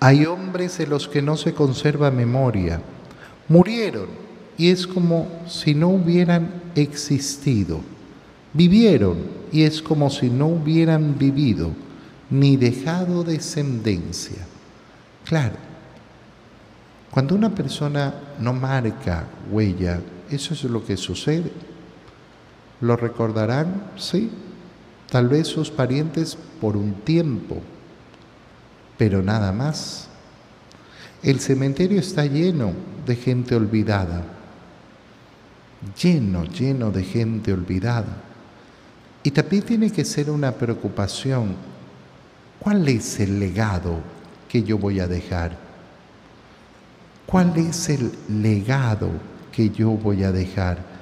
Hay hombres de los que no se conserva memoria. Murieron y es como si no hubieran existido. Vivieron y es como si no hubieran vivido ni dejado descendencia. Claro, cuando una persona no marca huella, eso es lo que sucede. ¿Lo recordarán? Sí. Tal vez sus parientes por un tiempo, pero nada más. El cementerio está lleno de gente olvidada, lleno, lleno de gente olvidada. Y también tiene que ser una preocupación, ¿cuál es el legado que yo voy a dejar? ¿Cuál es el legado que yo voy a dejar?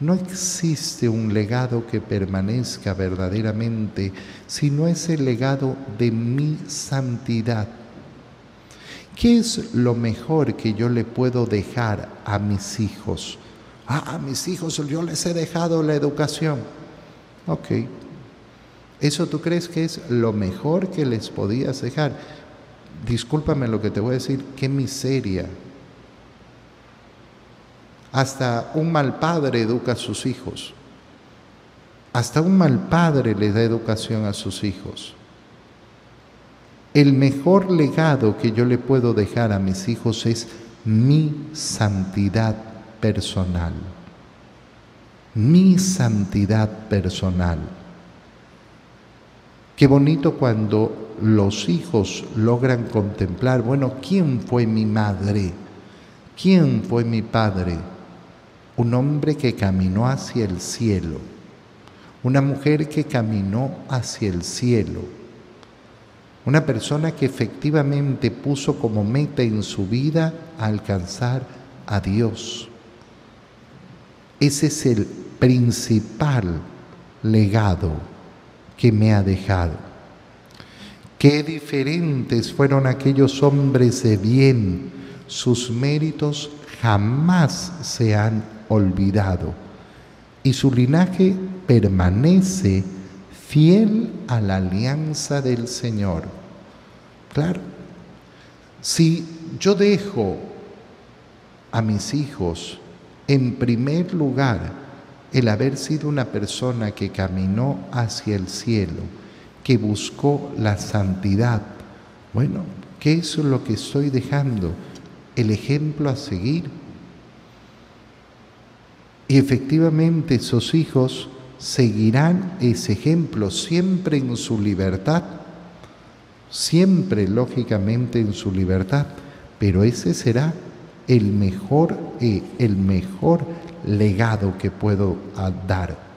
No existe un legado que permanezca verdaderamente si no es el legado de mi santidad. ¿Qué es lo mejor que yo le puedo dejar a mis hijos? Ah, a mis hijos yo les he dejado la educación. Ok. ¿Eso tú crees que es lo mejor que les podías dejar? Discúlpame lo que te voy a decir, qué miseria, hasta un mal padre educa a sus hijos. Hasta un mal padre le da educación a sus hijos. El mejor legado que yo le puedo dejar a mis hijos es mi santidad personal. Mi santidad personal. Qué bonito cuando los hijos logran contemplar, bueno, ¿quién fue mi madre? ¿Quién fue mi padre? Un hombre que caminó hacia el cielo, una mujer que caminó hacia el cielo, una persona que efectivamente puso como meta en su vida alcanzar a Dios. Ese es el principal legado que me ha dejado. Qué diferentes fueron aquellos hombres de bien, sus méritos jamás se han olvidado y su linaje permanece fiel a la alianza del Señor. Claro, si yo dejo a mis hijos en primer lugar el haber sido una persona que caminó hacia el cielo, que buscó la santidad, bueno, ¿qué es lo que estoy dejando? El ejemplo a seguir efectivamente esos hijos seguirán ese ejemplo siempre en su libertad, siempre lógicamente en su libertad, pero ese será el mejor, eh, el mejor legado que puedo dar